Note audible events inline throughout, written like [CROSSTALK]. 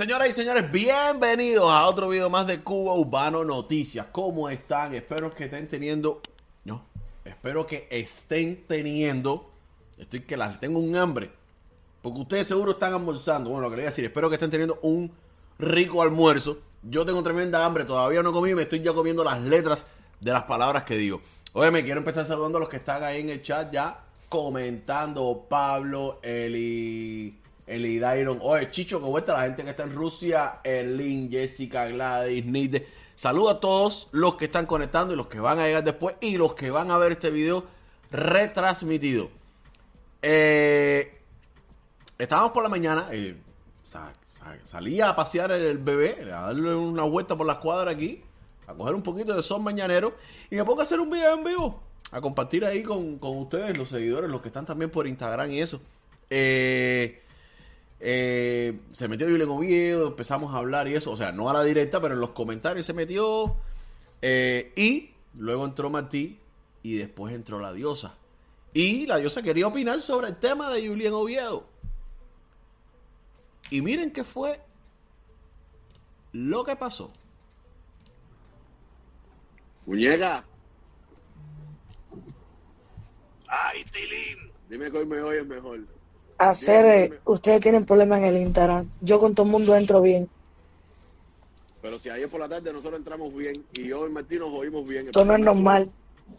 Señoras y señores, bienvenidos a otro video más de Cuba Urbano Noticias. ¿Cómo están? Espero que estén teniendo. No, espero que estén teniendo. Estoy que las tengo un hambre. Porque ustedes seguro están almorzando. Bueno, lo quería decir, espero que estén teniendo un rico almuerzo. Yo tengo tremenda hambre, todavía no comí, me estoy ya comiendo las letras de las palabras que digo. Oye, me quiero empezar saludando a los que están ahí en el chat ya comentando. Pablo, Eli. Eli Dairon. Oye, Chicho, ¿cómo está la gente que está en Rusia? Erlin, Jessica, Gladys, Nide. Saludo a todos los que están conectando y los que van a llegar después y los que van a ver este video retransmitido. Eh, estábamos por la mañana. Eh, salía a pasear el bebé, a darle una vuelta por la cuadra aquí, a coger un poquito de sol mañanero y me pongo a hacer un video en vivo, a compartir ahí con, con ustedes, los seguidores, los que están también por Instagram y eso. Eh, eh, se metió Julián Oviedo, empezamos a hablar y eso, o sea, no a la directa, pero en los comentarios se metió. Eh, y luego entró Martí y después entró la diosa. Y la diosa quería opinar sobre el tema de Julián Oviedo. Y miren qué fue lo que pasó. Muñeca. Ay, Tilín. Dime que hoy me oyes mejor hacer, eh, ustedes tienen problemas en el Instagram. Yo con todo el mundo entro bien. Pero si ayer por la tarde nosotros entramos bien y hoy Martín nos oímos bien. Esto no es normal.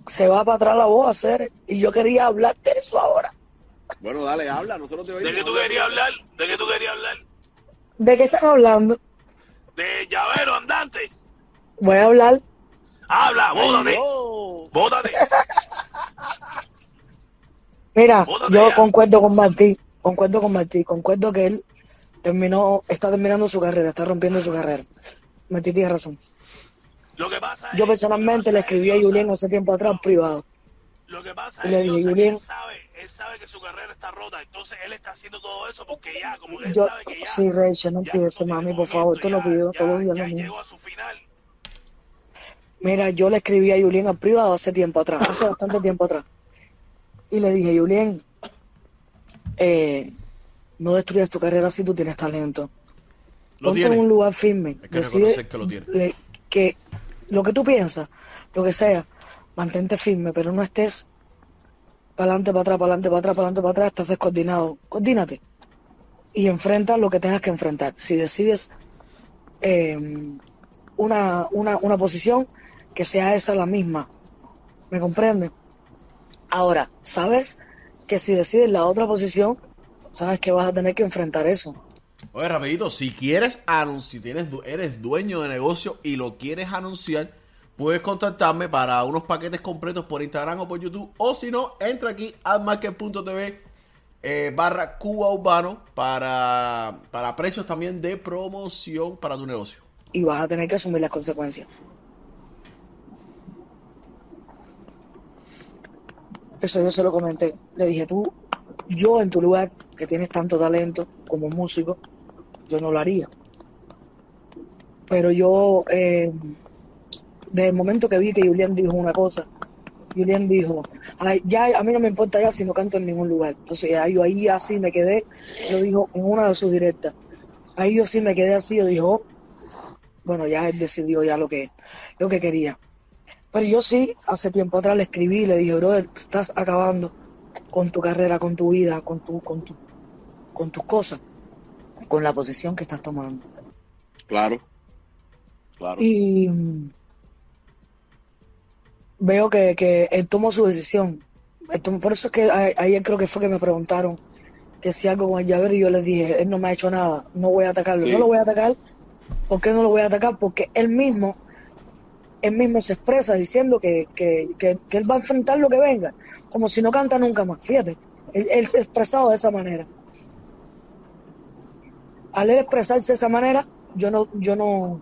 Se va para atrás la voz a hacer y yo quería hablar de eso ahora. Bueno, dale, habla, nosotros te oímos. ¿De qué tú querías hablar? ¿De qué tú querías hablar? ¿De qué están hablando? De llavero andante. Voy a hablar. Habla, bótate. Bótate. [LAUGHS] Mira, yo concuerdo con Martín concuerdo con Martí, concuerdo que él terminó, está terminando su carrera, está rompiendo su carrera. Martí tiene razón. Lo que pasa Yo personalmente le escribí a Julián hace tiempo atrás privado. Lo que pasa es que él sabe, él sabe que su carrera está rota, entonces él está haciendo todo eso porque ya, como él sabe que ya. Sí, Rachel, no empieces, mami, por favor, te lo pido todos los días lo mismo. Mira, yo le escribí a Julián al privado hace tiempo atrás, hace bastante tiempo atrás. Y le dije, Julián, eh, no destruyas tu carrera si tú tienes talento. Lo Ponte en un lugar firme. que decide que lo, tiene. que lo que tú piensas, lo que sea, mantente firme, pero no estés para adelante, para atrás, para adelante, para atrás, para adelante, para atrás, estás descoordinado. Coordínate y enfrenta lo que tengas que enfrentar. Si decides em, una, una, una posición, que sea esa la misma. ¿Me comprende? Ahora, ¿sabes? Que si decides la otra posición, sabes que vas a tener que enfrentar eso. Oye, rapidito, si quieres anunciar, tienes, eres dueño de negocio y lo quieres anunciar, puedes contactarme para unos paquetes completos por Instagram o por YouTube. O si no, entra aquí a market.tv eh, barra Cuba Urbano para, para precios también de promoción para tu negocio. Y vas a tener que asumir las consecuencias. Eso yo se lo comenté. Le dije, tú, yo en tu lugar, que tienes tanto talento como músico, yo no lo haría. Pero yo, eh, desde el momento que vi que Julián dijo una cosa, Julián dijo, ya a mí no me importa ya si no canto en ningún lugar. Entonces ahí ahí así me quedé, lo dijo en una de sus directas. Ahí yo sí me quedé así, yo dijo, bueno, ya él decidió ya lo que, lo que quería. Pero yo sí, hace tiempo atrás le escribí y le dije, brother, estás acabando con tu carrera, con tu vida, con tu, con tu, con tus cosas, con la posición que estás tomando. Claro, claro. Y mm, veo que, que él tomó su decisión. Por eso es que ayer creo que fue que me preguntaron que si algo con el llavero y yo les dije, él no me ha hecho nada, no voy a atacarlo. No lo voy a atacar. ¿Por qué no lo voy a atacar? Porque él mismo él mismo se expresa diciendo que, él va a enfrentar lo que venga, como si no canta nunca más. Fíjate, él, se ha expresado de esa manera. Al él expresarse de esa manera, yo no, yo no,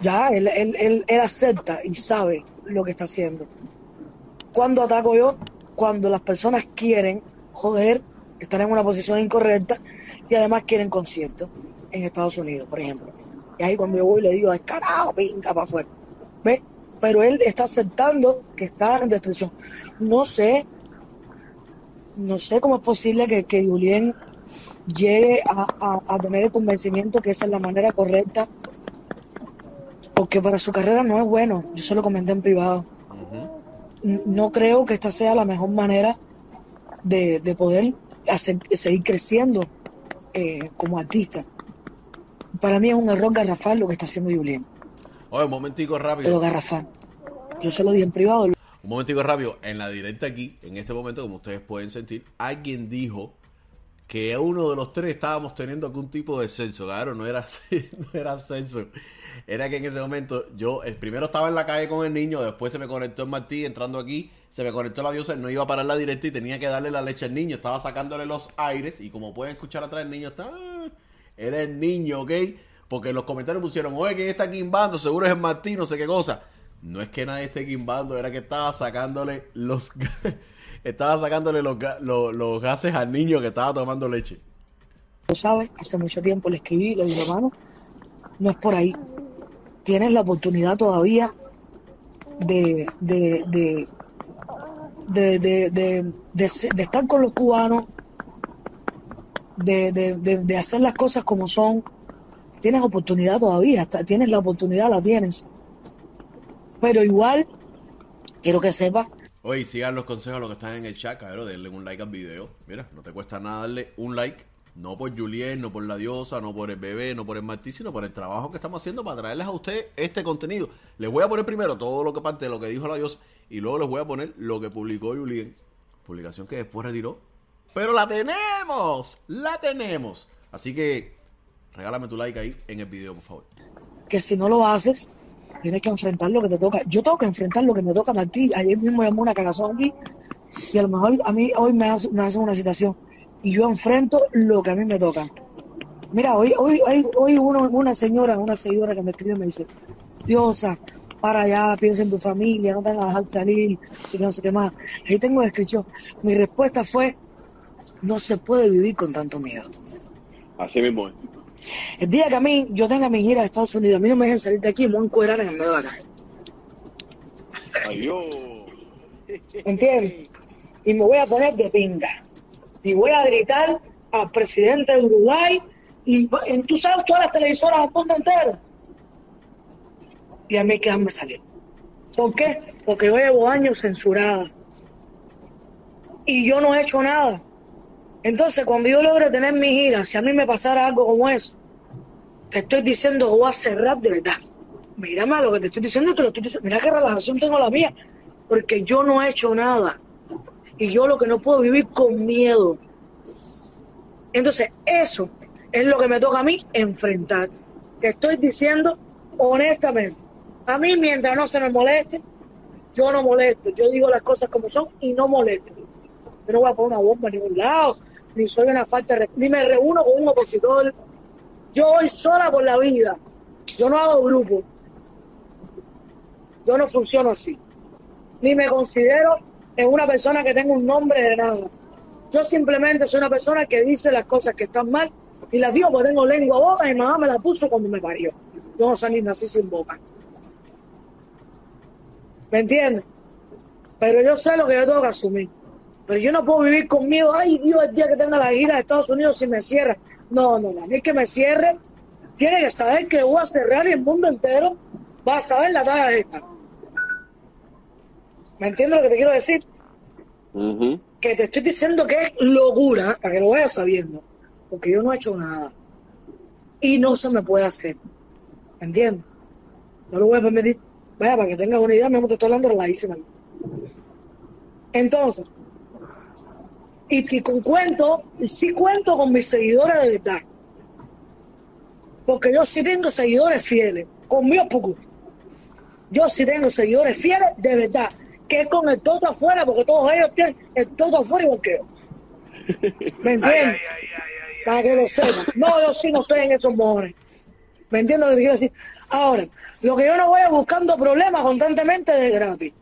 ya, él, él, él acepta y sabe lo que está haciendo. Cuando ataco yo? Cuando las personas quieren joder, estar en una posición incorrecta y además quieren concierto en Estados Unidos, por ejemplo. Y ahí cuando yo voy le digo, carajo, pinga para afuera. ¿Ve? Pero él está aceptando que está en destrucción. No sé, no sé cómo es posible que, que Julien llegue a, a- a tener el convencimiento que esa es la manera correcta, porque para su carrera no es bueno, yo se lo comenté en privado. No creo que esta sea la mejor manera de, de poder hacer- seguir creciendo eh, como artista. Para mí es un error garrafal lo que está haciendo Julián, Oye, un momentico pero rápido. garrafal. Yo se lo dije en privado, Un momentico rápido. En la directa aquí, en este momento, como ustedes pueden sentir, alguien dijo que uno de los tres estábamos teniendo algún tipo de censo. Claro, no era, [LAUGHS] no era censo. Era que en ese momento yo el primero estaba en la calle con el niño, después se me conectó el Martí entrando aquí, se me conectó la diosa, no iba a parar la directa y tenía que darle la leche al niño. Estaba sacándole los aires y como pueden escuchar atrás el niño está... Era el niño, ¿ok? Porque los comentarios pusieron, oye, ¿quién está quimbando? Seguro es el Martí, no sé qué cosa. No es que nadie esté quimbando, era que estaba sacándole los... [LAUGHS] estaba sacándole los, los, gases al niño que estaba tomando leche. lo sabes, hace mucho tiempo le escribí, le dije, hermano, no es por ahí. Tienes la oportunidad todavía de, de, de, de, de, de- de estar con los cubanos, de, de, de hacer las cosas como son. Tienes oportunidad todavía, tienes la oportunidad, la tienes. Pero igual, quiero que sepas Oye, sigan los consejos a los que están en el chat, cabrón. Denle un like al video. Mira, no te cuesta nada darle un like. No por Julien, no por la diosa, no por el bebé, no por el Martí, sino por el trabajo que estamos haciendo para traerles a ustedes este contenido. Les voy a poner primero todo lo que parte de lo que dijo la diosa y luego les voy a poner lo que publicó Julien. Publicación que después retiró. Pero la tenemos, la tenemos. Así que regálame tu like ahí en el video, por favor. que si no lo haces, tienes que enfrentar lo que te toca. Yo tengo que enfrentar lo que me toca a ti. Ayer mismo llamó una cagazón aquí y a lo mejor a mí hoy me hace, me hace una citación y yo enfrento lo que a mí me toca. Mira, hoy, hoy, hoy, hoy uno- una señora, una seguidora que me escribió me dice, Diosa, para allá, piensa en tu familia, no te van a dejar salir, así que no sé qué más. Ahí tengo descripción. Mi respuesta fue, no se puede vivir con tanto miedo. Así mismo es. El día que a mí yo tenga mi gira a Estados Unidos, a mí no me dejen salir de aquí, me voy a encuerar en el medio de la calle. Adiós. ¿Entiendes? Y me voy a poner de pinga. Y voy a gritar al presidente de Uruguay y tú sabes todas las televisoras al mundo entero. Y a mí que me salir. ¿Por qué? Porque yo llevo años censurada. Y yo no he hecho nada. Entonces, cuando yo logre tener mi gira, si a mí me pasara algo como eso, te estoy diciendo voy a cerrar de verdad. Mírame a lo que te estoy diciendo, te lo estoy diciendo. Mira qué relajación tengo la mía, porque yo no he hecho nada. Y yo lo que no puedo vivir con miedo. Entonces, eso es lo que me toca a mí enfrentar. Te estoy diciendo honestamente. A mí, mientras no se me moleste, yo no molesto. Yo digo las cosas como son y no molesto. Yo no voy a poner una bomba a ningún lado, ni soy una falta de... Ni me reúno con un opositor. Yo voy sola por la vida. Yo no hago grupo. Yo no funciono así. Ni me considero en una persona que tenga un nombre de nada. Yo simplemente soy una persona que dice las cosas que están mal y las digo porque tengo lengua boca y mamá me la puso cuando me parió. Yo no salí nací sin boca. ¿Me entiendes? Pero yo sé lo que yo tengo que asumir. Pero yo no puedo vivir con miedo. Ay, Dios, el día que tenga la gira de Estados Unidos, si me cierra. No, no, no. A mí que me cierre, tiene que saber que voy a cerrar y el mundo entero va a saber la talla de esta. ¿Me entiendes lo que te quiero decir? Que te estoy diciendo que es locura, para que lo vayas sabiendo. Porque yo no he hecho nada. Y no se me puede hacer. ¿Me entiendes? No lo voy a permitir. Vaya, para que tengas una idea, mismo te estoy hablando relajísima. Entonces, y, y con cuento, y sí cuento con mis seguidores de verdad. Porque yo sí tengo seguidores fieles, conmigo poco. Yo sí tengo seguidores fieles de verdad, que es con el todo afuera, porque todos ellos tienen el todo afuera que yo. [LAUGHS] ¿Me entiendes? Para que lo sepan. No, yo sí no estoy en esos mojones. ¿Me entiendes lo que te quiero decir? Ahora, lo que yo no voy buscando problemas constantemente de gratis.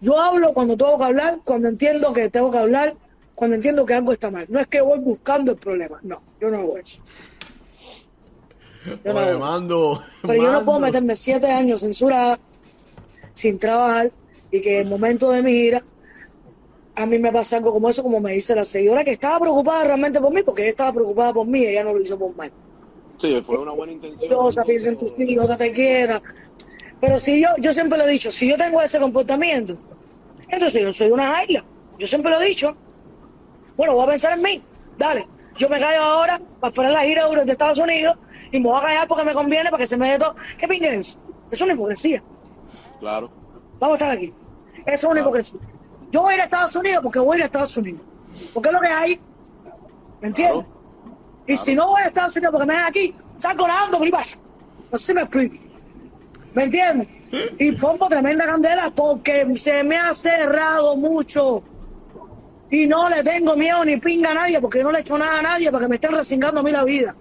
Yo hablo cuando tengo que hablar, cuando entiendo que tengo que hablar, cuando entiendo que algo está mal. No es que voy buscando el problema. No, yo no hago eso. Yo no Oye, hago eso. mando. Pero yo no puedo meterme siete años censurada, sin trabajar, y que en el momento de mi gira a mí me pasa algo como eso, como me dice la seguidora, que estaba preocupada realmente por mí, porque ella estaba preocupada por mí, ella no lo hizo por mal. Sí, fue una buena intención. Dios, piensa en tus hijos, te quiera. Pero si yo, yo siempre lo he dicho, si yo tengo ese comportamiento, entonces yo soy una isla. Yo siempre lo he dicho. Bueno, voy a pensar en mí. Dale, yo me callo ahora para esperar la gira de Estados Unidos y me voy a callar porque me conviene, para que se me dé todo. ¿Qué pinche es es una hipocresía. Claro. Vamos a estar aquí. Eso es una hipocresía. Yo voy a ir a Estados Unidos porque voy a ir a Estados Unidos. Porque es lo que hay. ¿Me entiendes? Y si no voy a Estados Unidos porque me ven aquí, salgo nadando ahí No sé si me explico. ¿Me entiendes? Y pongo tremenda candela porque se me ha cerrado mucho. Y no le tengo miedo ni pinga a nadie porque no le he hecho nada a nadie para que me estén resingando a mí la vida.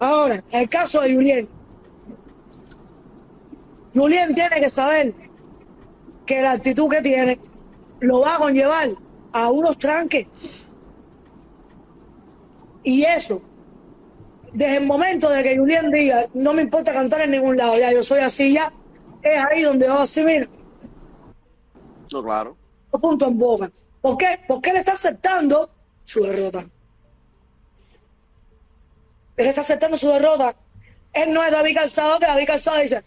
Ahora, el caso de Julien. Julien tiene que saber que la actitud que tiene lo va a conllevar a unos tranques. Y eso, desde el momento de que Julián diga, no me importa cantar en ningún lado, ya yo soy así, ya, es ahí donde va así, mira. No, claro. Punto en boca. ¿Por qué? Porque él está aceptando su derrota. Él está aceptando su derrota. Él no es David Calzado, que David Calzado dice,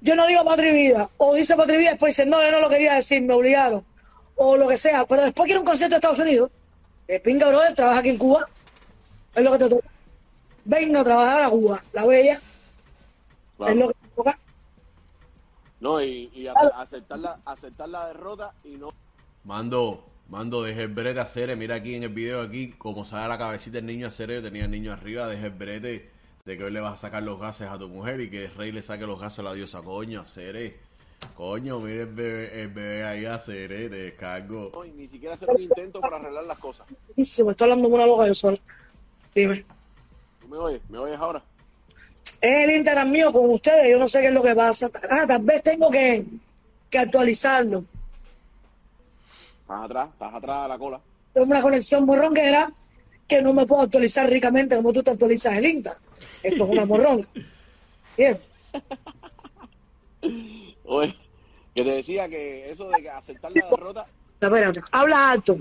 yo no digo patria vida, o dice patria vida, después dice, no, yo no lo quería decir, me obligaron, o lo que sea, pero después quiere un concierto de Estados Unidos, el pinga brother, trabaja aquí en Cuba, es lo que te toca. Venga a trabajar a Cuba, la bella, Claro. es lo que te toca. No, y, y aceptar, la, aceptar la derrota y no. Mando, mando, deje el brete a Cere. Mira aquí en el video, aquí, como sale la cabecita del niño a Cere, yo tenía el niño arriba, deje el brete de que hoy le vas a sacar los gases a tu mujer y que el rey le saque los gases a la diosa. Coño, Cere. Coño, mire el bebé, el bebé ahí a Cere, te descargo. no, y ni siquiera hacer un intento para arreglar las cosas. Y se me está hablando una loca yo sola. Dime. ¿Tú me oyes? ¿Me oyes ahora? Es el Instagram mío con ustedes, yo no sé qué es lo que pasa. Ah, tal vez tengo que, que actualizarlo. Estás atrás, estás atrás a la cola. Tengo una conexión morronguera que no me puedo actualizar ricamente como tú te actualizas el Insta. Esto es una morronga. Bien. [LAUGHS] Oye, que te decía que eso de aceptar la derrota, Espérate, habla alto.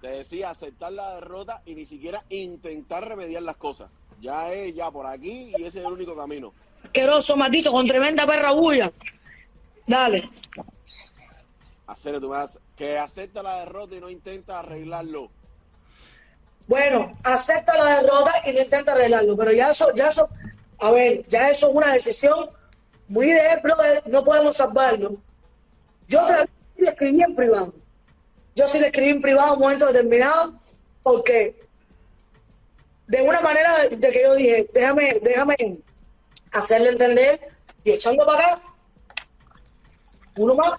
te decía aceptar la derrota y ni siquiera intentar remediar las cosas. Ya es ya por aquí y ese es el único camino. Asqueroso, maldito, con tremenda perra bulla. Dale. Hacer tú me das- que acepta la derrota y no intenta arreglarlo. Bueno, acepta la derrota y no intenta arreglarlo, pero ya eso, ya eso, a ver, ya eso es una decisión muy de él, brother, no podemos salvarlo. Yo le escribí en privado. Yo sí le escribí en privado un momento determinado, porque de una manera de que yo dije, déjame, déjame hacerle entender y echarlo para acá. Uno más.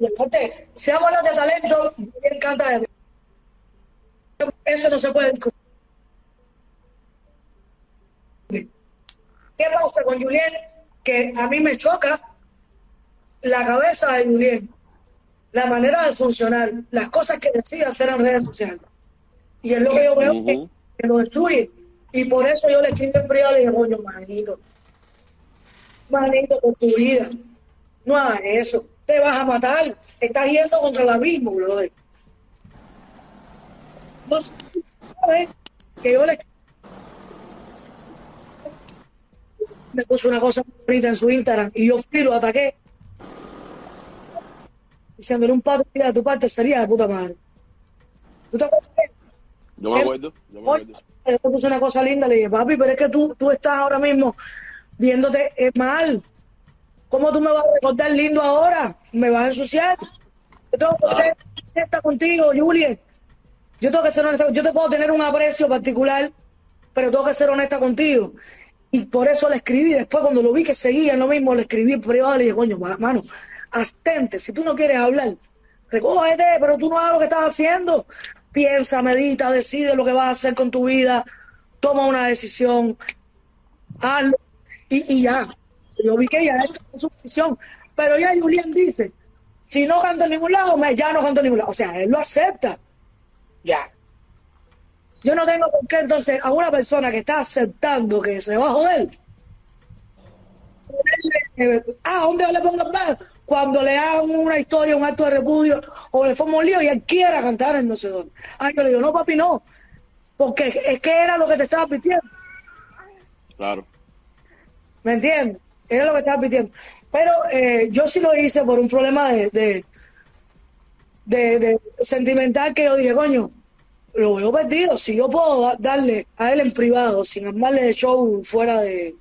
Aparte, si hablar de talento, me encanta de eso no se puede discutir. ¿Qué pasa con Julien? Que a mí me choca la cabeza de Julien, la manera de funcionar, las cosas que decide hacer en redes sociales. Y es lo que yo veo que, lo destruye. Y por eso yo le escribí en privado y le dije, coño, manito, manito, con tu vida, no hagas eso, te vas a matar, estás yendo contra el abismo, brother. No que yo le me puso una cosa bonita en su Instagram y yo fui y lo ataqué diciéndole un pato de tu parte sería de puta madre ¿Tú te acuerdas? Yo me acuerdo, yo me acuerdo. yo te puse una cosa linda, le dije, papi, pero es que tú, tú estás ahora mismo viéndote eh, mal. ¿Cómo tú me vas a recordar lindo ahora? ¿Me vas a ensuciar? Yo tengo que ser honesta contigo, Juliet. Yo tengo que ser honesta. Yo te puedo tener un aprecio particular, pero tengo que ser honesta contigo. Y por eso le escribí. Después, cuando lo vi que seguía lo mismo, le escribí en privado. Le dije, coño, ma- mano, abstente. Si tú no quieres hablar, recógete, pero tú no hagas lo que estás haciendo. Piensa, medita, decide lo que vas a hacer con tu vida. Toma una decisión. Hazlo. Y ya. Yo vi que ya es su decisión. Pero ya Julián dice, si no canto en ningún lado, me- ya no canto en ningún lado. O sea, él lo acepta. Ya. Yo no tengo por qué entonces a una persona que está aceptando que se va a joder. eh, ah, ¿dónde le pongo más? cuando le hagan una historia, un acto de repudio, o le forma un lío y él quiera cantar en no sé dónde. Ay, yo le digo, no, papi, no. Porque es que era lo que te estaba pidiendo. Claro. ¿Me entiendes? Era lo que estaba pidiendo. Pero eh, yo sí lo hice por un problema de, de, sentimental que yo dije, coño, lo veo perdido. Si yo puedo darle a él en privado, sin armarle de show fuera de,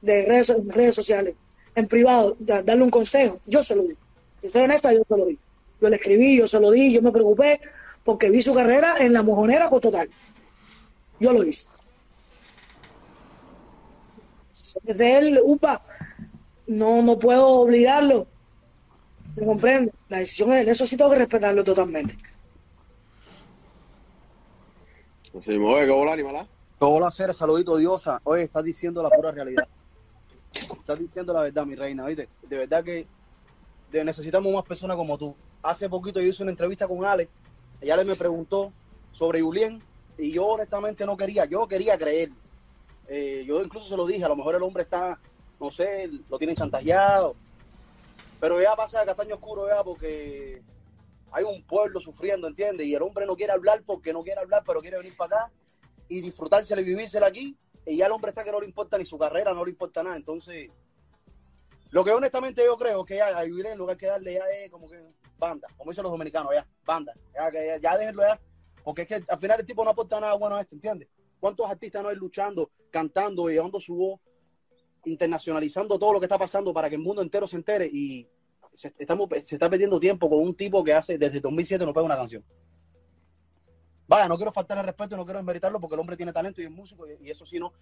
de redes, redes sociales, en privado, darle un consejo, yo se lo di. Si soy honesta, yo se lo di. Yo le escribí, yo se lo di, yo me preocupé porque vi su carrera en la mojonera con total. Yo lo hice. Desde él, upa, no, no puedo obligarlo. ¿Me comprende? La decisión es de eso sí tengo que respetarlo totalmente. Sí, oye, ¿qué hola, animalá? Hola, ser saludito, diosa. Oye, estás diciendo la pura realidad. Estás diciendo la verdad, mi reina, ¿viste? De verdad que necesitamos más personas como tú. Hace poquito yo hice una entrevista con Ale. Ella le me preguntó sobre Julien y yo honestamente no quería, yo quería creer. Eh, yo incluso se lo dije, a lo mejor el hombre está, no sé, lo tienen chantajeado. Pero ya pasa de castaño oscuro, ya, porque hay un pueblo sufriendo, ¿entiendes? Y el hombre no quiere hablar porque no quiere hablar, pero quiere venir para acá y disfrutársela y vivírsela aquí. Y ya el hombre está que no le importa ni su carrera, no le importa nada. Entonces, lo que honestamente yo creo que ya a vivir en lugar que darle ya es como que banda, como dicen los dominicanos, ya, banda. Ya, ya, ya déjenlo ya. Porque es que al final el tipo no aporta nada bueno a esto, ¿entiendes? ¿Cuántos artistas no hay luchando, cantando, llevando su voz, internacionalizando todo lo que está pasando para que el mundo entero se entere? Y se, estamos, se está perdiendo tiempo con un tipo que hace desde 2007 no pega una canción. Vaya, no quiero faltar el respeto y no quiero desmeritarlo porque el hombre tiene talento y es músico y, eso sí no.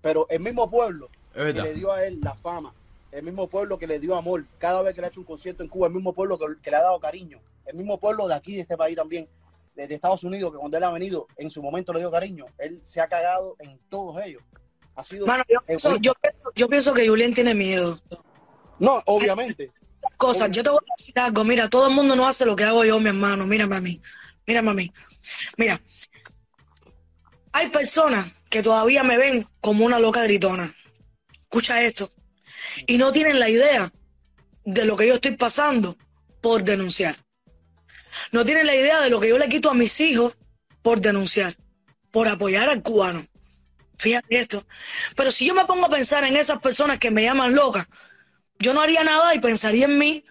Pero el mismo pueblo que le dio a él la fama, el mismo pueblo que le dio amor, cada vez que le ha hecho un concierto en Cuba, el mismo pueblo que, le ha dado cariño, el mismo pueblo de aquí, de este país también, de, Estados Unidos, que cuando él ha venido, en su momento le dio cariño, él se ha cagado en todos ellos. Ha sido yo, pienso, que Julián tiene miedo. No, obviamente. Cosas, yo te voy a decir algo, mira, todo el mundo no hace lo que hago yo, mi hermano, mírame a mí, mírame a mí. Mira, hay personas que todavía me ven como una loca gritona. Escucha esto. Y no tienen la idea de lo que yo estoy pasando por denunciar. No tienen la idea de lo que yo le quito a mis hijos por denunciar, por apoyar al cubano. Fíjate esto. Pero si yo me pongo a pensar en esas personas que me llaman loca, yo no haría nada y pensaría en mí.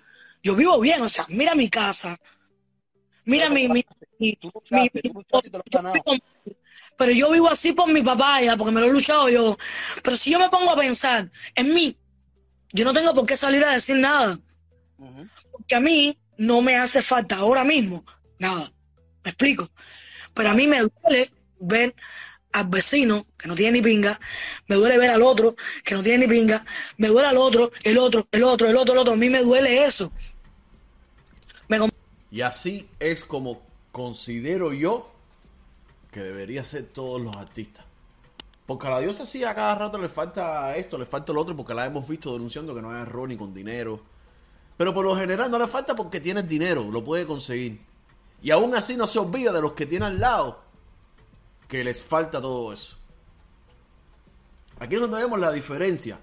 Yo vivo bien, o sea, mira mi casa, mira mi, mi, pero yo vivo así por mi papá ya, porque me lo he luchado yo. Pero si yo me pongo a pensar en mí, yo no tengo por qué salir a decir nada. Porque a mí no me hace falta ahora mismo nada. ¿Me explico? Pero a mí me duele ver al vecino que no tiene ni pinga, me duele ver al otro que no tiene ni pinga, me duele al otro, el otro, el otro, el otro, el otro. A mí me duele eso. Y así es como considero yo que debería ser todos los artistas. Porque a la diosa sí a cada rato le falta esto, le falta lo otro, porque la hemos visto denunciando que no hay error ni con dinero. Pero por lo general no le falta porque tiene dinero, lo puede conseguir. Y aún así no se olvida de los que tiene al lado que les falta todo eso. Aquí es donde vemos la diferencia.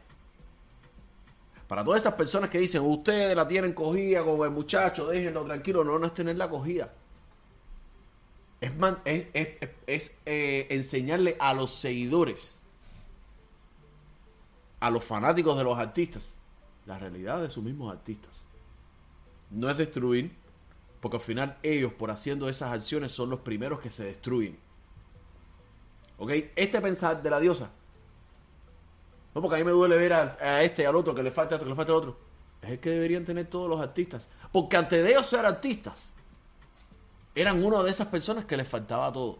Para todas estas personas que dicen, ustedes la tienen cogida como el muchacho, déjenlo tranquilo, no, no es tenerla cogida. Es, es, eh, enseñarle a los seguidores, a los fanáticos de los artistas, la realidad de sus mismos artistas. No es destruir, porque al final ellos, por haciendo esas acciones, son los primeros que se destruyen. ¿Ok? Este pensar de la diosa no, porque a mí me duele ver a, este y al otro que le falta esto, que le falta el otro. Es el que deberían tener todos los artistas. Porque antes de ellos ser artistas, eran una de esas personas que les faltaba todo.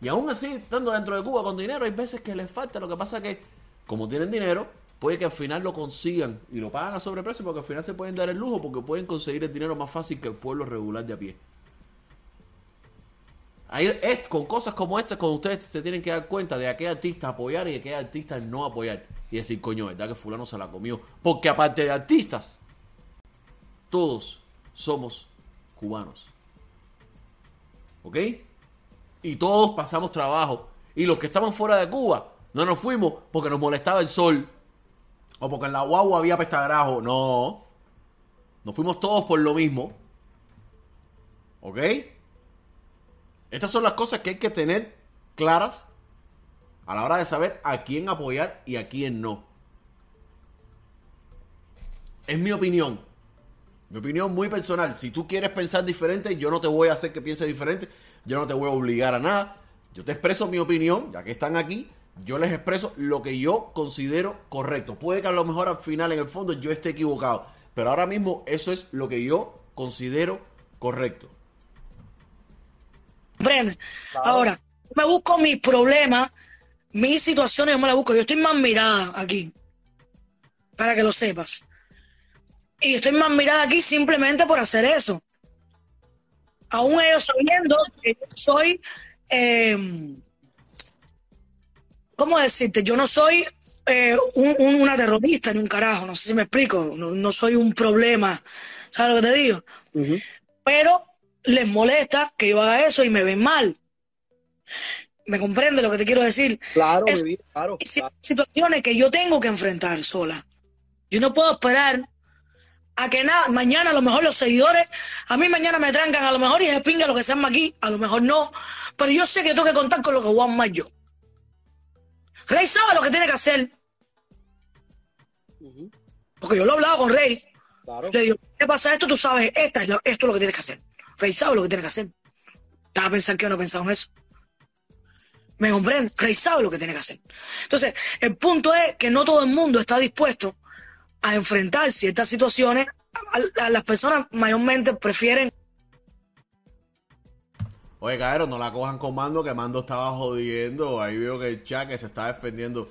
Y aún así, estando dentro de Cuba con dinero, hay veces que les falta. Lo que pasa es que, como tienen dinero, puede que al final lo consigan y lo pagan a sobreprecio porque al final se pueden dar el lujo porque pueden conseguir el dinero más fácil que el pueblo regular de a pie. Ahí, es, con cosas como estas, con ustedes se tienen que dar cuenta de a qué artista apoyar y a qué artista no apoyar. Y decir, coño, ¿verdad que fulano se la comió? Porque aparte de artistas, todos somos cubanos. ¿Ok? Y todos pasamos trabajo. Y los que estaban fuera de Cuba, no nos fuimos porque nos molestaba el sol. O porque en la guagua había pestagrajo. No. Nos fuimos todos por lo mismo. ¿Ok? Estas son las cosas que hay que tener claras a la hora de saber a quién apoyar y a quién no. Es mi opinión. Mi opinión muy personal. Si tú quieres pensar diferente, yo no te voy a hacer que pienses diferente. Yo no te voy a obligar a nada. Yo te expreso mi opinión, ya que están aquí. Yo les expreso lo que yo considero correcto. Puede que a lo mejor al final, en el fondo, yo esté equivocado. Pero ahora mismo eso es lo que yo considero correcto. Ahora, me busco mis problemas, mis situaciones, yo me las busco. Yo estoy más mirada aquí, para que lo sepas. Y estoy más mirada aquí simplemente por hacer eso. Aún ellos sabiendo que yo soy, eh, ¿cómo decirte? Yo no soy eh, un- un- una terrorista ni un carajo, no sé si me explico. No, no soy un problema, ¿sabes lo que te digo? Pero les molesta que yo haga eso y me ven mal. ¿Me comprende lo que te quiero decir? Claro, Es- mi vida, claro. Si- claro. situaciones que yo tengo que enfrentar sola. Yo no puedo esperar a que nada, mañana a lo mejor los seguidores, a mí mañana me trancan a lo mejor y se pinga lo que se llama aquí, a lo mejor no, pero yo sé que tengo que contar con lo que Juan más yo. Rey sabe lo que tiene que hacer, porque yo lo he hablado con Rey. Claro. Le digo, ¿qué pasa esto? Tú sabes, esta es lo- esto es lo que tienes que hacer. Rey sabe lo que tiene que hacer. Estaba a pensar que yo no he pensado en eso. ¿Me comprende? Rey sabe lo que tiene que hacer. Entonces, el punto es que no todo el mundo está dispuesto a enfrentar ciertas situaciones. A, a las personas mayormente prefieren Oye, cabrero, no la cojan con Mando, que Mando estaba jodiendo. Ahí veo que el chat que se está defendiendo.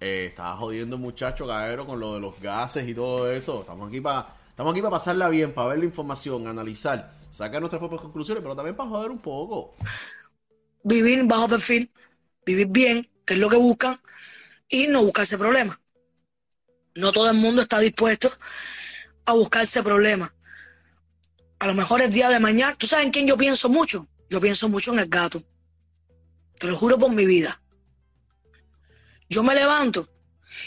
eh, estaba jodiendo muchacho, cabrero, con lo de los gases y todo eso. Estamos aquí para estamos aquí para pasarla bien, para ver la información, analizar, sacar nuestras propias conclusiones, pero también para joder un poco. vivir bajo perfil, vivir bien, que es lo que buscan, y no buscarse problemas. No todo el mundo está dispuesto a buscarse problemas. A lo mejor el día de mañana, ¿tú sabes en quién yo pienso mucho? Yo pienso mucho en el gato. Te lo juro por mi vida. Yo me levanto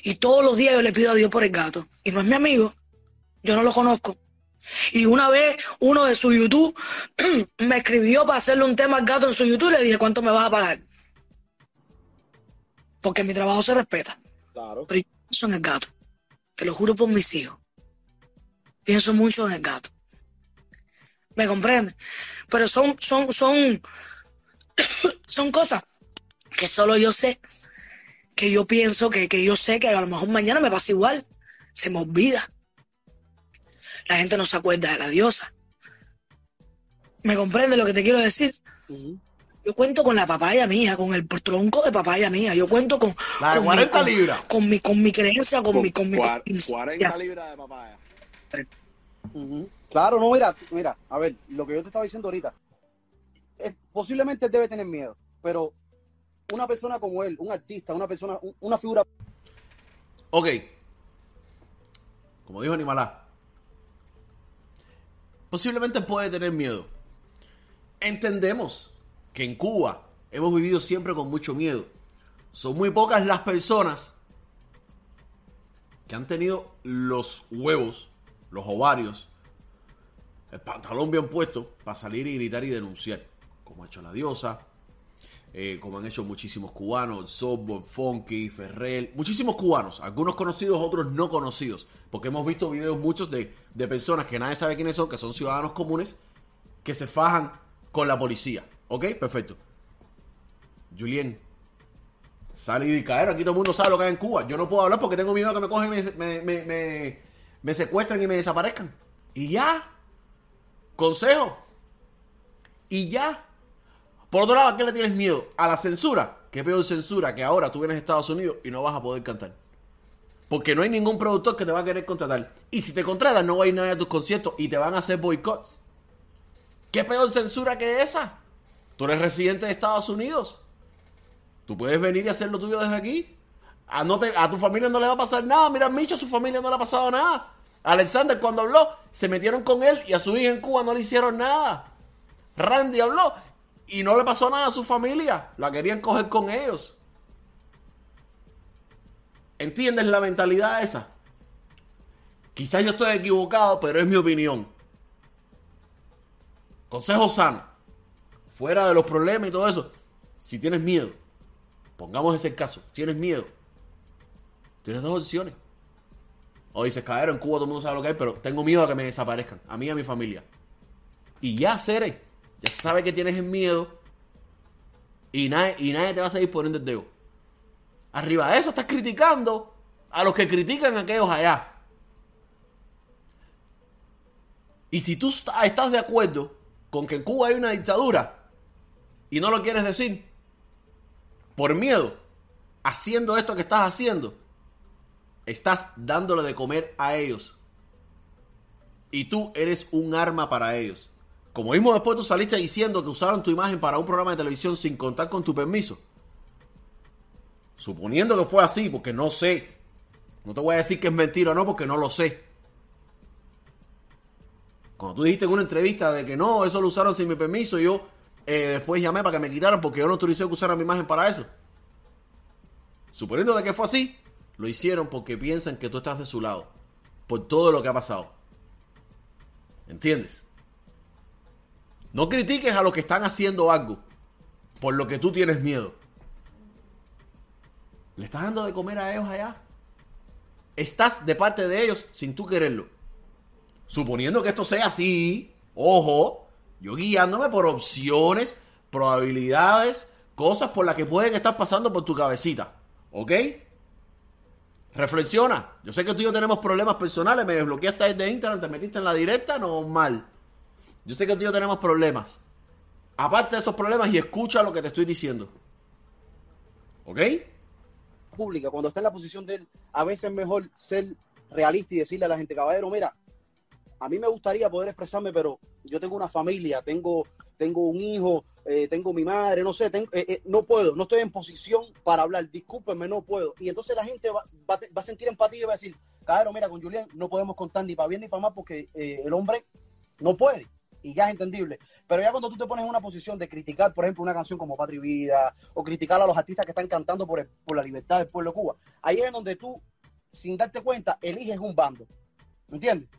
y todos los días yo le pido a Dios por el gato. Y no es mi amigo, yo no lo conozco. Y una vez uno de su YouTube [CLEARS THROAT] me escribió para hacerle un tema al gato en su YouTube y le dije, ¿cuánto me vas a pagar? Porque mi trabajo se respeta. Claro. Pero yo pienso en el gato. Te lo juro por mis hijos. Pienso mucho en el gato. ¿Me comprendes? Pero son, son, son, [COUGHS] son cosas que solo yo sé, que yo pienso, que, que yo sé que a lo mejor mañana me pasa igual. Se me olvida. La gente no se acuerda de la diosa. ¿Me comprende lo que te quiero decir? Yo cuento con la papaya mía, con el tronco de papaya mía. Yo cuento con, La de con, 40 con- libras. con mi, con mi creencia, con, mi, con mi Cua- conciencia. 40 libras de papaya. Claro, no, mira, mira, a ver, lo que yo te estaba diciendo ahorita, es, posiblemente debe tener miedo, pero una persona como él, un artista, una persona, un- una figura, Ok. Como dijo Animalá. Posiblemente puede tener miedo. Entendemos que en Cuba hemos vivido siempre con mucho miedo. Son muy pocas las personas que han tenido los huevos, los ovarios, el pantalón bien puesto para salir y gritar y denunciar. Como ha hecho la diosa, eh, como han hecho muchísimos cubanos, Softball, Funky, Ferrell, muchísimos cubanos, algunos conocidos, otros no conocidos, porque hemos visto videos muchos de, de personas que nadie sabe quiénes son, que son ciudadanos comunes, que se fajan con la policía. ¿Ok? Perfecto. Julien, sale y caer, aquí todo el mundo sabe lo que hay en Cuba. Yo no puedo hablar porque tengo miedo a que me cogen me, me, me- me secuestren y me desaparezcan. Y ya. Consejo. Y ya. Por otro lado, ¿a qué le tienes miedo? A la censura. ¿Qué peor censura que ahora tú vienes a Estados Unidos y no vas a poder cantar? Porque no hay ningún productor que te va a querer contratar. Y si te contratan, no va a ir nadie a tus conciertos y te van a hacer boicots. ¿Qué peor censura que esa? Tú eres residente de Estados Unidos. Tú puedes venir y hacer lo tuyo desde aquí. A, tu familia no le va a pasar nada. Mira, Micho, a su familia no le ha pasado nada. Alexander, cuando habló, se metieron con él y a su hija en Cuba no le hicieron nada. Randy habló y no le pasó nada a su familia. La querían coger con ellos. ¿Entiendes la mentalidad esa? Quizás yo estoy equivocado, pero es mi opinión. Consejo sano. Fuera de los problemas y todo eso. Si tienes miedo, pongamos ese caso, tienes miedo. Tienes dos opciones. O dices, caer en Cuba todo el mundo sabe lo que hay, pero tengo miedo a que me desaparezcan. A mí y a mi familia. Y ya, seré. Ya sabe que tienes el miedo. Y nadie, y nadie te va a seguir poniendo el dedo. Arriba de eso estás criticando a los que critican a aquellos allá. Y si tú estás de acuerdo con que en Cuba hay una dictadura y no lo quieres decir, por miedo, haciendo esto que estás haciendo, estás dándole de comer a ellos. Y tú eres un arma para ellos. Como mismo después tú saliste diciendo que usaron tu imagen para un programa de televisión sin contar con tu permiso. Suponiendo que fue así, porque no sé. No te voy a decir que es mentira o no, porque no lo sé. Cuando tú dijiste en una entrevista de que no, eso lo usaron sin mi permiso, yo eh, después llamé para que me quitaran porque yo no autoricé que usaran mi imagen para eso. Suponiendo de que fue así, lo hicieron porque piensan que tú estás de su lado. Por todo lo que ha pasado. ¿Entiendes? No critiques a los que están haciendo algo por lo que tú tienes miedo. ¿Le estás dando de comer a ellos allá? Estás de parte de ellos sin tú quererlo. Suponiendo que esto sea así, ojo, yo guiándome por opciones, probabilidades, cosas por las que pueden estar pasando por tu cabecita. ¿Ok? Reflexiona. Yo sé que tú y yo tenemos problemas personales, me desbloqueaste de Internet, te metiste en la directa, normal. Yo sé que tú y yo tenemos problemas. Aparte de esos problemas y escucha lo que te estoy diciendo. ¿Ok? Pública, cuando está en la posición de él, a veces es mejor ser realista y decirle a la gente, caballero, mira, a mí me gustaría poder expresarme, pero yo tengo una familia, tengo, tengo un hijo, eh, tengo mi madre, no sé, eh, eh, no puedo, no estoy en posición para hablar, discúlpenme, no puedo. Y entonces la gente va, a sentir empatía y va a decir, caballero, mira, con Julián no podemos contar ni para bien ni para mal porque el hombre no puede y ya es entendible. Pero ya cuando tú te pones en una posición de criticar, por ejemplo, una canción como Patria Vida, o criticar a los artistas que están cantando por, por la libertad del pueblo de Cuba, ahí es donde tú, sin darte cuenta, eliges un bando. ¿Entiendes?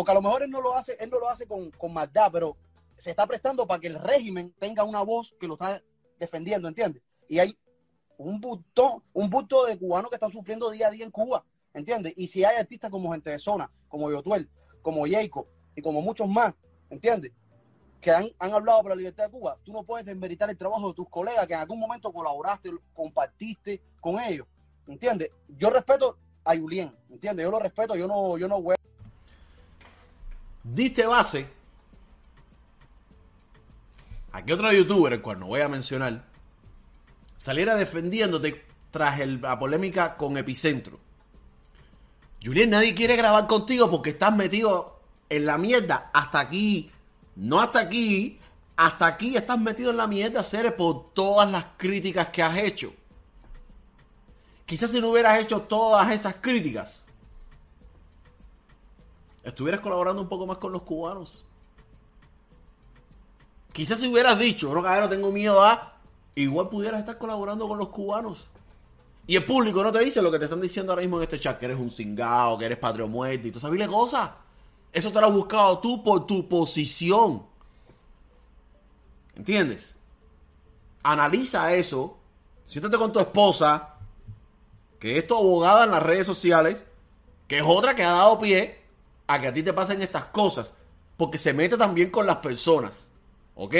Porque a lo mejor él no lo hace, él no lo hace con, con maldad, pero se está prestando para que el régimen tenga una voz que lo está defendiendo, ¿entiendes? Y hay un busto, un busto de cubanos que están sufriendo día a día en Cuba, ¿entiendes? Y si hay artistas como Gente de Zona, como Yotuel, como Yeiko y como muchos más ¿entiendes? Que han, hablado por la libertad de Cuba. Tú no puedes desmeritar el trabajo de tus colegas que en algún momento colaboraste, compartiste con ellos, ¿entiendes? Yo respeto a Julián, ¿entiendes? Yo lo respeto, yo no, yo no voy Diste base a que otro youtuber, el cual no voy a mencionar, saliera defendiéndote tras la polémica con Epicentro. Julián, nadie quiere grabar contigo porque estás metido en la mierda hasta aquí, no hasta aquí, hasta aquí estás metido en la mierda, Ceres, por todas las críticas que has hecho. Quizás si no hubieras hecho todas esas críticas, estuvieras colaborando un poco más con los cubanos. Quizás si hubieras dicho, no, cabrón, tengo miedo a. Igual pudieras estar colaborando con los cubanos. Y el público no te dice lo que te están diciendo ahora mismo en este chat, que eres un cingado, que eres patrio muerto y tú sabes cosas. Eso te lo has buscado tú por tu posición. ¿Entiendes? Analiza eso. Siéntate con tu esposa, que es tu abogada en las redes sociales, que es otra que ha dado pie a que a ti te pasen estas cosas. Porque se mete también con las personas. ¿Ok?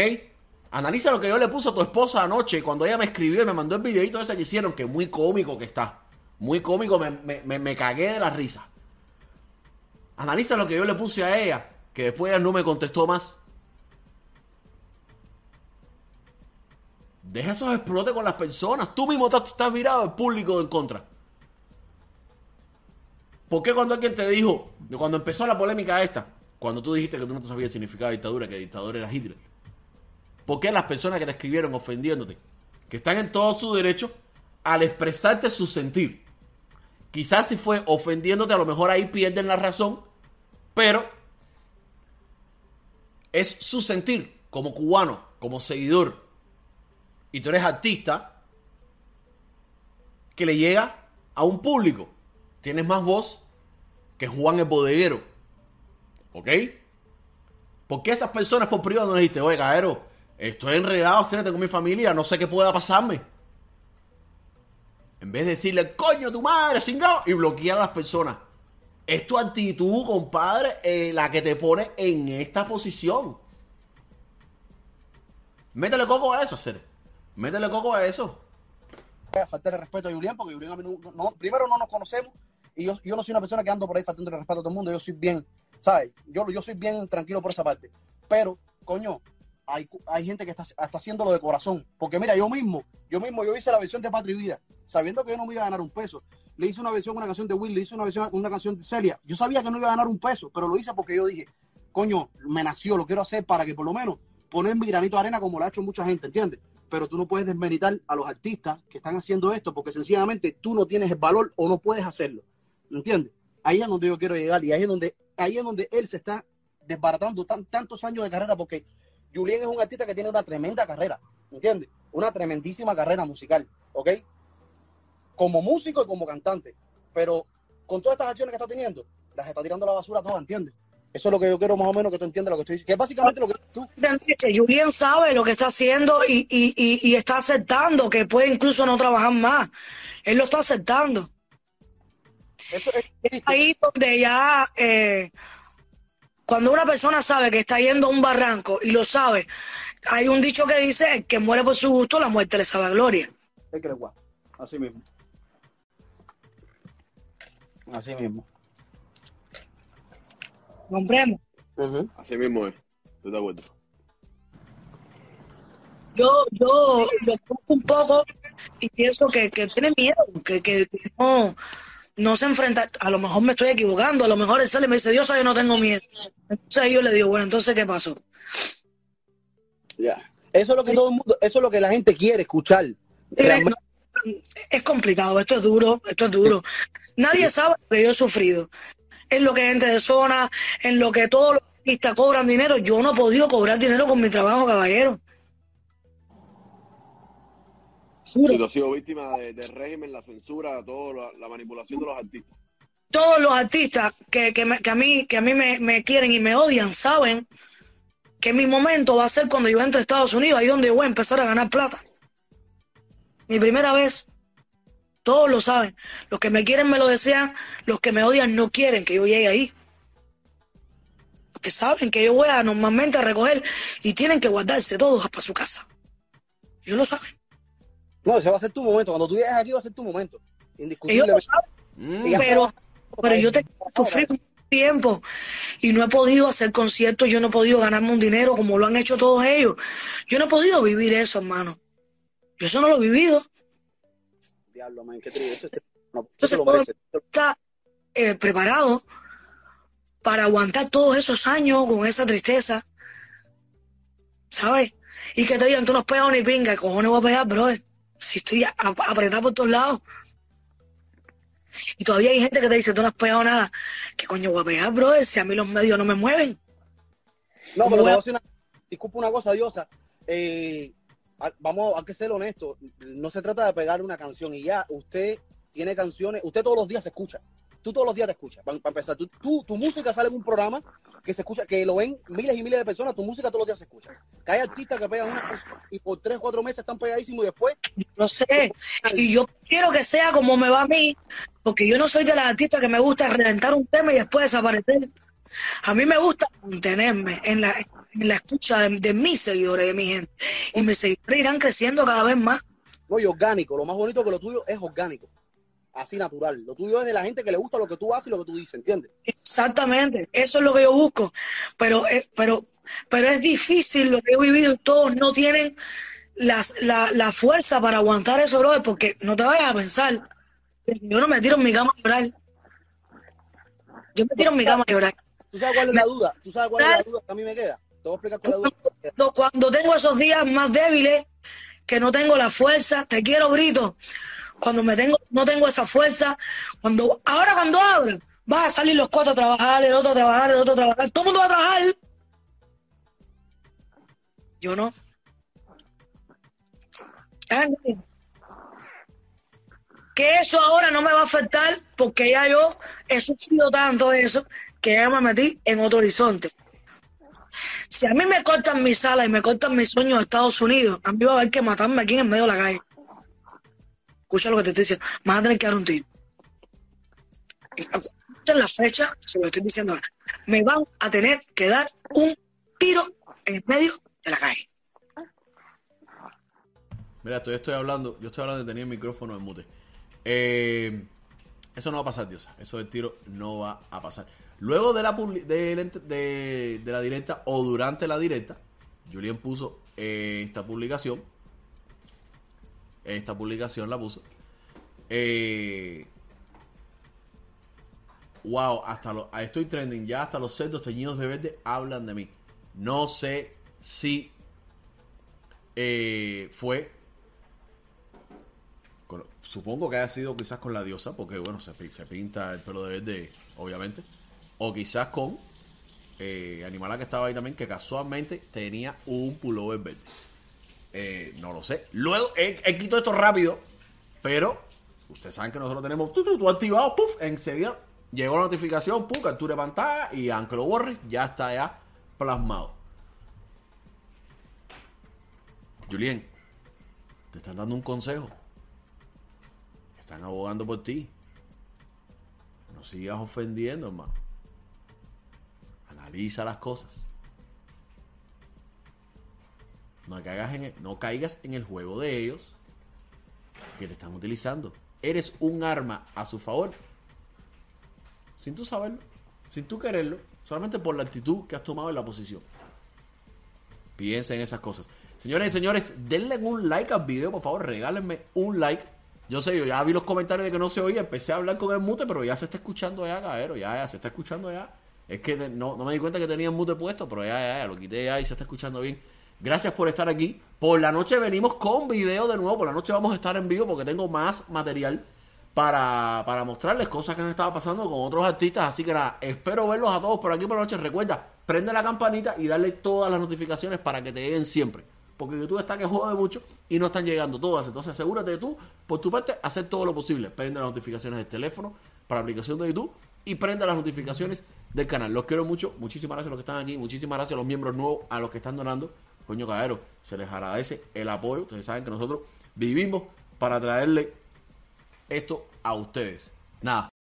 Analiza lo que yo le puse a tu esposa anoche cuando ella me escribió y me mandó el videito ese que hicieron, que muy cómico que está. Muy cómico, me, me, me cagué de la risa. Analiza lo que yo le puse a ella, que después ella no me contestó más. Deja esos explotes con las personas. Tú mismo estás, estás mirado el público en contra. ¿Por qué cuando alguien te dijo, cuando empezó la polémica esta, cuando tú dijiste que tú no te sabías el significado de dictadura, que dictador era Hitler? ¿Por qué las personas que te escribieron ofendiéndote, que están en todo su derecho al expresarte su sentir? Quizás si fue ofendiéndote, a lo mejor ahí pierden la razón pero es su sentir como cubano, como seguidor, y tú eres artista, que le llega a un público, tienes más voz que Juan el bodeguero. ¿Ok? ¿Por qué esas personas por privado no le dijiste, oye, caero, estoy enredado, tengo mi familia, no sé qué pueda pasarme? En vez de decirle, coño, tu madre, cingado, y bloquear a las personas. Es tu actitud, compadre, eh, la que te pone en esta posición. Métele coco a eso, hacer. Métele coco a eso. Falta de respeto a Julián, porque Julián a mí no, primero no nos conocemos y yo, no soy una persona que ando por ahí faltando el respeto a todo el mundo. Yo soy bien, ¿sabes? Yo, yo soy bien tranquilo por esa parte. Pero, coño, hay, hay gente que está, está haciéndolo de corazón. Porque mira, yo mismo, yo mismo, yo hice la versión de Patria Vida, sabiendo que yo no me iba a ganar un peso. Le hice una versión, una canción de Will, le hice una versión, una canción de Celia. Yo sabía que no iba a ganar un peso, pero lo hice porque yo dije, coño, me nació, lo quiero hacer para que por lo menos poner mi granito de arena como lo ha hecho mucha gente, ¿entiendes? Pero tú no puedes desmeritar a los artistas que están haciendo esto porque sencillamente tú no tienes el valor o no puedes hacerlo, ¿entiendes? Ahí es donde yo quiero llegar y ahí es donde, ahí es donde él se está desbaratando tantos años de carrera porque Julien es un artista que tiene una tremenda carrera, ¿entiendes? Una tremendísima carrera musical, ¿ok? Como músico y como cantante. Pero con todas estas acciones que está teniendo, las está tirando a la basura todas, ¿entiendes? Eso es lo que yo quiero más o menos que tú entiendas lo que estoy diciendo. Que es básicamente lo que tú... Julien sabe lo que está haciendo y, y, y, está aceptando que puede incluso no trabajar más. Él lo está aceptando. Eso es, ahí donde ya eh, cuando una persona sabe que está yendo a un barranco y lo sabe, hay un dicho que dice que muere por su gusto, la muerte le sabe a gloria. Así mismo. Así mismo. ¿Comprendo? Así mismo es. Estoy de acuerdo. Yo, yo lo un poco y pienso que, que tiene miedo, que, que, que no no se enfrenta, a lo mejor me estoy equivocando, a lo mejor él sale y me dice, Dios, yo no tengo miedo. Entonces yo le digo, bueno, entonces, ¿qué pasó? Ya. Eso es lo que todo el mundo, eso es lo que la gente quiere escuchar. es complicado, esto es duro, esto es duro. Nadie sabe lo que yo he sufrido. En lo que gente de zona, en lo que todos los artistas cobran dinero, yo no he podido cobrar dinero con mi trabajo, caballero. Tú has sido víctima del régimen, la censura, todo, la, manipulación de los artistas. Todos los artistas que, que, a mí, que a mí me, quieren y me odian saben que mi momento va a ser cuando yo entre a Estados Unidos, ahí donde voy a empezar a ganar plata. Mi primera vez. Todos lo saben. Los que me quieren me lo desean, los que me odian no quieren que yo llegue ahí. Porque saben que yo voy a normalmente a recoger y tienen que guardarse todos para su casa. Ellos lo saben. No, ese va a ser tu momento. Cuando tú llegues aquí va a ser tu momento. Indiscutiblemente. pero, pero yo tengo sufrir un tiempo y no he podido hacer conciertos, yo no he podido ganarme un dinero como lo han hecho todos ellos. Yo no he podido vivir eso, hermano. Yo eso no lo he vivido. Diablo, man, qué triste. No, Entonces, está eh, preparado para aguantar todos esos años con esa tristeza. ¿Sabes? Y que te digan, tú no has pegado ni pinga, cojones voy a pegar, brother? Si estoy apretado por todos lados. Y todavía hay gente que te dice, tú no has pegado nada. ¿Qué coño voy a pegar, bro? Si a mí los medios no me mueven. No, pero voy a... una... disculpa una cosa, Diosa. Eh, vamos a que ser honestos. No se trata de pegar una canción y ya. Usted tiene canciones, usted todos los días se escucha tú todos los días te escuchas. Para, empezar, tú, tu música sale en un programa que se escucha, que lo ven miles y miles de personas, tu música todos los días se escucha. Que hay artistas que pegan una y por tres, cuatro meses están pegadísimos y después. No sé. Y yo quiero que sea como me va a mí, porque yo no soy de las artistas que me gusta reventar un tema y después desaparecer. A mí me gusta mantenerme en la, en la escucha de, de mis seguidores, de mi gente. Y mis seguidores irán creciendo cada vez más. No, y orgánico. Lo más bonito que lo tuyo es orgánico así natural. Lo tuyo es de la gente que le gusta lo que tú haces y lo que tú dices, ¿entiendes? Exactamente, eso es lo que yo busco. Pero, eh, pero, pero es difícil lo que he vivido y todos no tienen la, la, fuerza para aguantar eso, brother, porque no te vayas a pensar. Yo no me tiro en mi cama a llorar. Yo me tiro en mi cama a llorar. ¿Tú sabes cuál es la duda? ¿Tú sabes cuál es la duda que a mí me queda? Te voy a explicar cuál es la duda. Cuando tengo esos días más débiles, que no tengo la fuerza, te quiero, grito cuando me tengo, no tengo esa fuerza, cuando, ahora cuando abro, va a salir los cuatro a trabajar, el otro a trabajar, el otro a trabajar, todo el mundo va a trabajar. Yo no. que eso ahora no me va a afectar porque ya yo he sufrido tanto eso que ya me metí en otro horizonte. Si a mí me cortan mis alas y me cortan mis sueños de Estados Unidos, a mí va a haber que matarme aquí en medio de la calle. Escucha lo que te estoy diciendo. Van a tener que dar un tiro. En la fecha, se lo estoy diciendo ahora. Me van a tener que dar un tiro en medio de la calle. Mira, estoy, hablando, yo estoy hablando de tener el micrófono en mute. Eh, eso no va a pasar, Diosa. Eso del tiro no va a pasar. Luego de la, directa o durante la directa, Julián puso eh, esta publicación. Esta publicación la puso. Eh, wow, hasta ah, estoy trending. Ya hasta los cerdos teñidos de verde hablan de mí. No sé si eh, fue supongo que haya sido quizás con la diosa, porque bueno, se, se pinta el pelo de verde, obviamente. O quizás con eh, Animala que estaba ahí también, que casualmente tenía un pullover verde. Eh, no lo sé. Luego, he, quitado esto rápido, pero ustedes saben que nosotros tenemos tu, tu, tu activado, puff, enseguida llegó la notificación, puff, captura de pantalla y aunque lo ya está ya plasmado. Julien, te están dando un consejo. Están abogando por ti. No sigas ofendiendo, hermano. Analiza las cosas. No caigas, en el, no caigas en el juego de ellos que te están utilizando. Eres un arma a su favor. Sin tú saberlo. Sin tú quererlo. Solamente por la actitud que has tomado en la posición. Piensa en esas cosas. Señores y señores, denle un like al video, por favor, regálenme un like. Yo sé, yo ya vi los comentarios de que no se oía, empecé a hablar con el mute, pero ya se está escuchando ya, cabrero, ya, ya, se está escuchando ya. Es que no, no me di cuenta que tenía el mute puesto, pero ya, ya, ya, lo quité ya y se está escuchando bien. Gracias por estar aquí. Por la noche venimos con video de nuevo, por la noche vamos a estar en vivo porque tengo más material para, para mostrarles cosas que han estado pasando con otros artistas. Así que nada, espero verlos a todos por aquí por la noche. Recuerda, prende la campanita y darle todas las notificaciones para que te lleguen siempre. Porque YouTube está que jode mucho y no están llegando todas. Entonces asegúrate de tú, por tu parte, hacer todo lo posible. Prende las notificaciones del teléfono para la aplicación de YouTube y prende las notificaciones del canal. Los quiero mucho. Muchísimas gracias a los que están aquí. Muchísimas gracias a los miembros nuevos, a los que están donando. Coño, caballero, se les agradece el apoyo. Ustedes saben que nosotros vivimos para traerle esto a ustedes. Nada,